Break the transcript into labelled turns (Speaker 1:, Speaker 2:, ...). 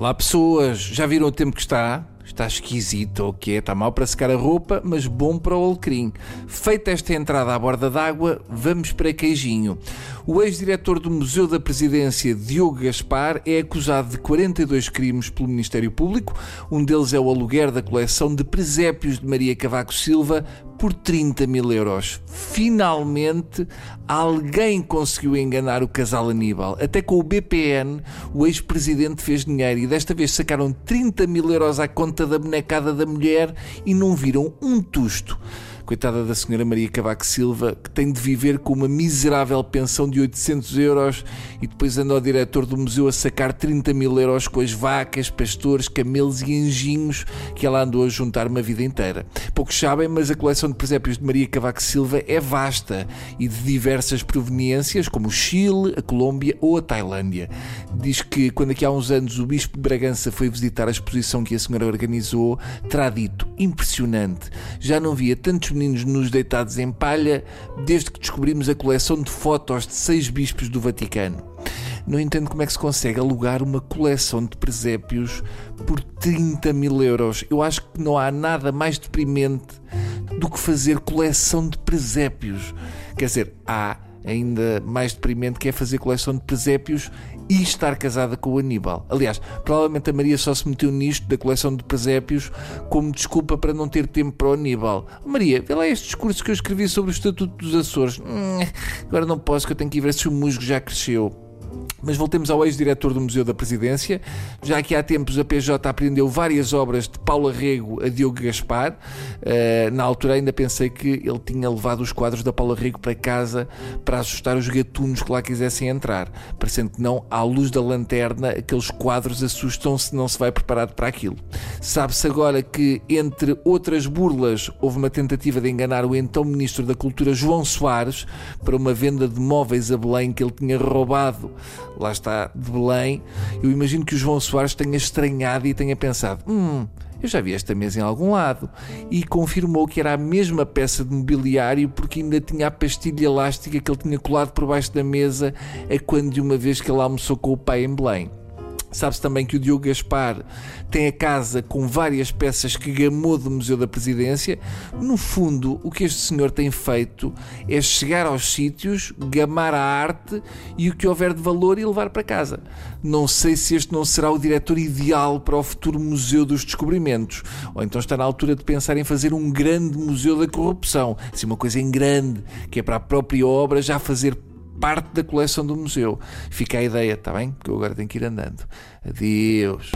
Speaker 1: Olá pessoas, já viram o tempo que está? Está esquisito, o que é? Está mal para secar a roupa, mas bom para o alecrim. Feita esta entrada à borda d'água, vamos para queijinho. O ex-diretor do Museu da Presidência, Diogo Gaspar, é acusado de 42 crimes pelo Ministério Público. Um deles é o aluguer da coleção de presépios de Maria Cavaco Silva por 30 mil euros. Finalmente, alguém conseguiu enganar o casal Aníbal. Até com o BPN, o ex-presidente fez dinheiro e desta vez sacaram 30 mil euros à conta da bonecada da mulher e não viram um tusto. Coitada da senhora Maria Cavaco Silva, que tem de viver com uma miserável pensão de 800 euros e depois anda ao diretor do museu a sacar 30 mil euros com as vacas, pastores, camelos e anjinhos que ela andou a juntar uma vida inteira. Poucos sabem, mas a coleção de presépios de Maria Cavaco Silva é vasta e de diversas proveniências, como o Chile, a Colômbia ou a Tailândia. Diz que quando aqui há uns anos o Bispo de Bragança foi visitar a exposição que a senhora organizou, terá dito: impressionante, já não via tantos meninos nos deitados em palha desde que descobrimos a coleção de fotos de seis bispos do Vaticano. Não entendo como é que se consegue alugar uma coleção de presépios por 30 mil euros. Eu acho que não há nada mais deprimente do que fazer coleção de presépios. Quer dizer, há ainda mais deprimente que é fazer coleção de presépios e estar casada com o Aníbal. Aliás, provavelmente a Maria só se meteu nisto da coleção de presépios como desculpa para não ter tempo para o Aníbal. Maria, vê lá este discurso que eu escrevi sobre o Estatuto dos Açores. Hum, agora não posso, que eu tenho que ir ver se o musgo já cresceu. Mas voltemos ao ex-diretor do Museu da Presidência. Já que há tempos a PJ apreendeu várias obras de Paulo Arrego a Diogo Gaspar. Uh, na altura ainda pensei que ele tinha levado os quadros da Paulo Arrego para casa para assustar os gatunos que lá quisessem entrar. Parecendo que não, à luz da lanterna, aqueles quadros assustam se não se vai preparado para aquilo. Sabe-se agora que, entre outras burlas, houve uma tentativa de enganar o então Ministro da Cultura João Soares para uma venda de móveis a Belém que ele tinha roubado lá está, de Belém, eu imagino que o João Soares tenha estranhado e tenha pensado: hum, eu já vi esta mesa em algum lado. E confirmou que era a mesma peça de mobiliário porque ainda tinha a pastilha elástica que ele tinha colado por baixo da mesa quando de uma vez que ele almoçou com o pai em Belém. Sabe-se também que o Diogo Gaspar tem a casa com várias peças que gamou do Museu da Presidência. No fundo, o que este senhor tem feito é chegar aos sítios, gamar a arte e o que houver de valor e levar para casa. Não sei se este não será o diretor ideal para o futuro Museu dos Descobrimentos. Ou então está na altura de pensar em fazer um grande Museu da Corrupção. Assim, uma coisa em grande, que é para a própria obra já fazer parte da coleção do museu. Fica a ideia, está bem? Porque eu agora tenho que ir andando. Adeus.